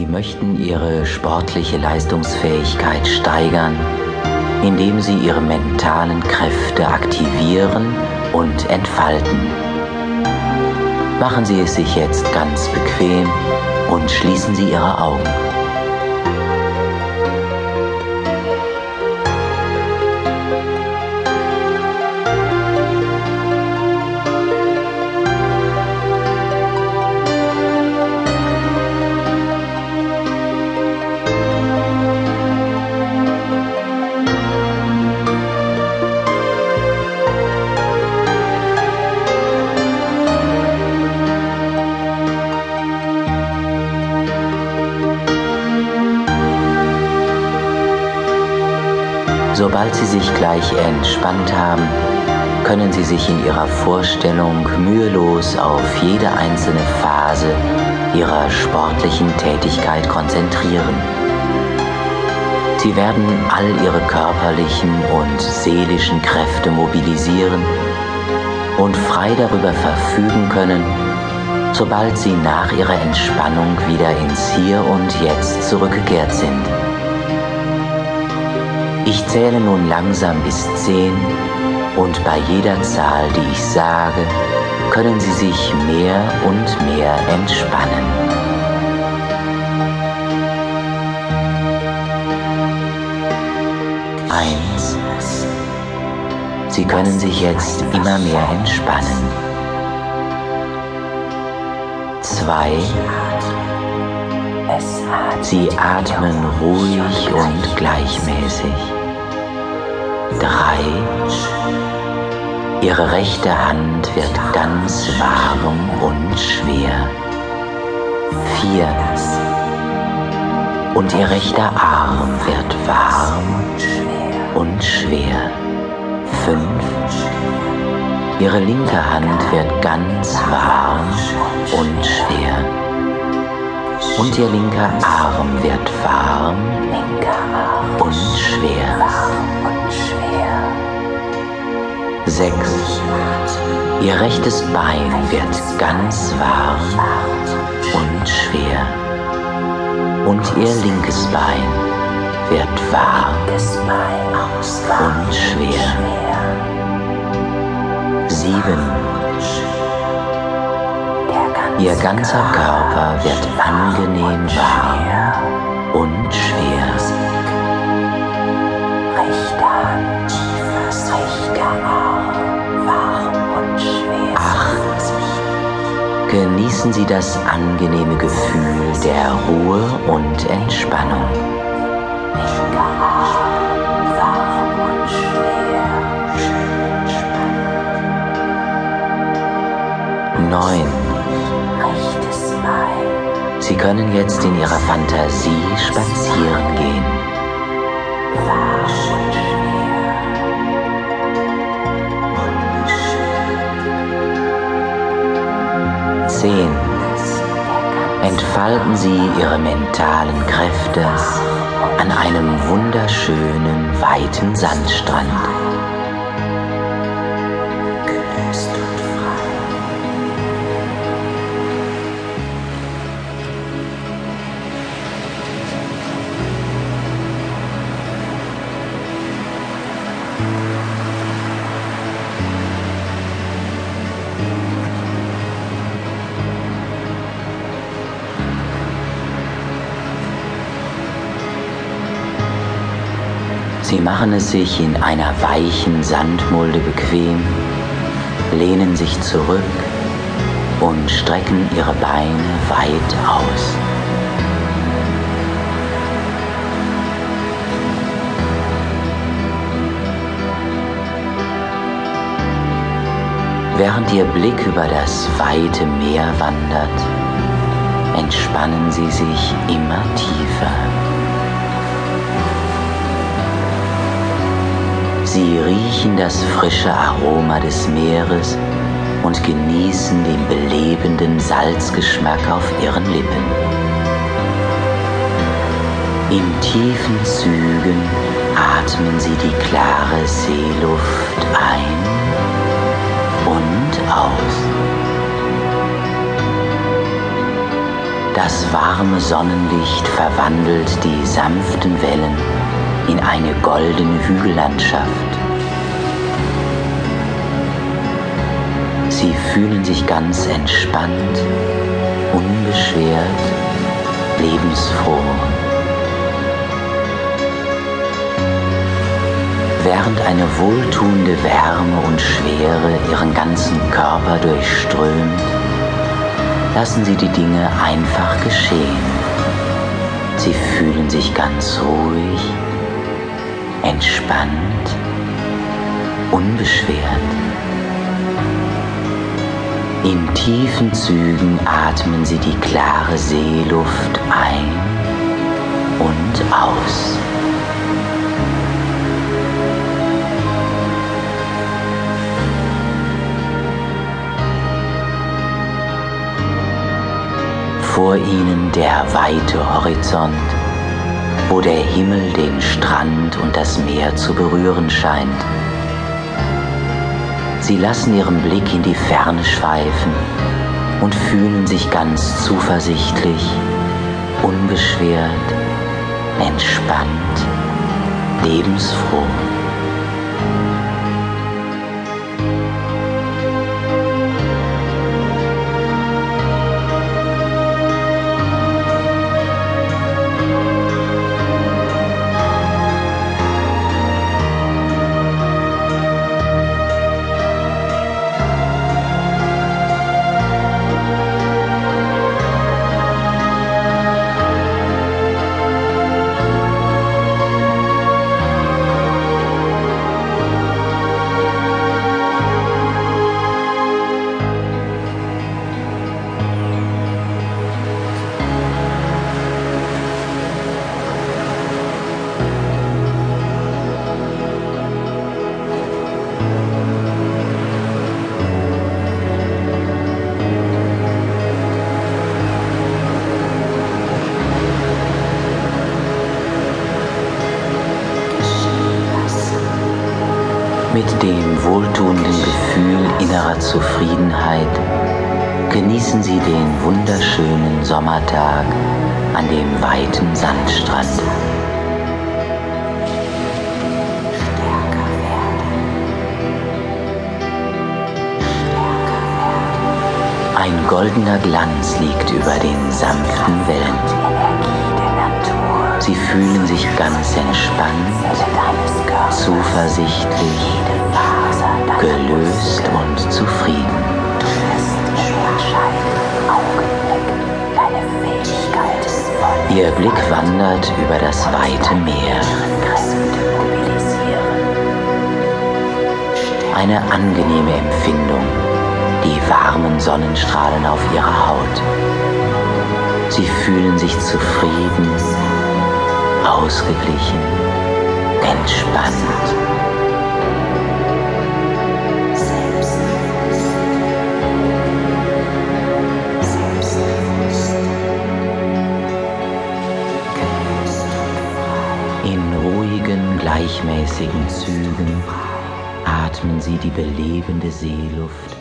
Sie möchten Ihre sportliche Leistungsfähigkeit steigern, indem Sie Ihre mentalen Kräfte aktivieren und entfalten. Machen Sie es sich jetzt ganz bequem und schließen Sie Ihre Augen. Sobald Sie sich gleich entspannt haben, können Sie sich in Ihrer Vorstellung mühelos auf jede einzelne Phase Ihrer sportlichen Tätigkeit konzentrieren. Sie werden all Ihre körperlichen und seelischen Kräfte mobilisieren und frei darüber verfügen können, sobald Sie nach Ihrer Entspannung wieder ins Hier und Jetzt zurückgekehrt sind. Ich zähle nun langsam bis zehn und bei jeder Zahl, die ich sage, können Sie sich mehr und mehr entspannen. Eins. Sie können sich jetzt immer mehr entspannen. Zwei. Sie atmen ruhig und gleichmäßig. Drei. Ihre rechte Hand wird ganz warm und schwer. Vier. Und Ihr rechter Arm wird warm und schwer. Fünf. Ihre linke Hand wird ganz warm und schwer. Und Ihr linker Arm wird warm und schwer. Sechs. Ihr rechtes Bein wird ganz warm und schwer. Und Ihr linkes Bein wird warm und schwer. Sieben. Ihr ganzer Körper wird angenehm warm Genießen Sie das angenehme Gefühl der Ruhe und Entspannung. Neun. Sie können jetzt in Ihrer Fantasie spazieren gehen. Zehn. Entfalten Sie Ihre mentalen Kräfte an einem wunderschönen, weiten Sandstrand. Sie machen es sich in einer weichen Sandmulde bequem, lehnen sich zurück und strecken ihre Beine weit aus. Während Ihr Blick über das weite Meer wandert, entspannen Sie sich immer tiefer. Sie riechen das frische Aroma des Meeres und genießen den belebenden Salzgeschmack auf Ihren Lippen. In tiefen Zügen atmen Sie die klare Seeluft ein und aus. Das warme Sonnenlicht verwandelt die sanften Wellen in eine goldene Hügellandschaft. Sie fühlen sich ganz entspannt, unbeschwert, lebensfroh. Während eine wohltuende Wärme und Schwere ihren ganzen Körper durchströmt, lassen Sie die Dinge einfach geschehen. Sie fühlen sich ganz ruhig, entspannt, unbeschwert. In tiefen Zügen atmen Sie die klare Seeluft ein und aus. vor ihnen der weite Horizont, wo der Himmel den Strand und das Meer zu berühren scheint. Sie lassen ihren Blick in die Ferne schweifen und fühlen sich ganz zuversichtlich, unbeschwert, entspannt, lebensfroh. Mit dem wohltuenden Gefühl innerer Zufriedenheit genießen Sie den wunderschönen Sommertag an dem weiten Sandstrand. Ein goldener Glanz liegt über den sanften Wellen. Sie fühlen sich ganz entspannt, zuversichtlich, gelöst und zufrieden. Ihr Blick wandert über das weite Meer. Eine angenehme Empfindung, die warmen Sonnenstrahlen auf ihrer Haut. Sie fühlen sich zufrieden, ausgeglichen, entspannt. In ruhigen, gleichmäßigen Zügen atmen Sie die belebende Seeluft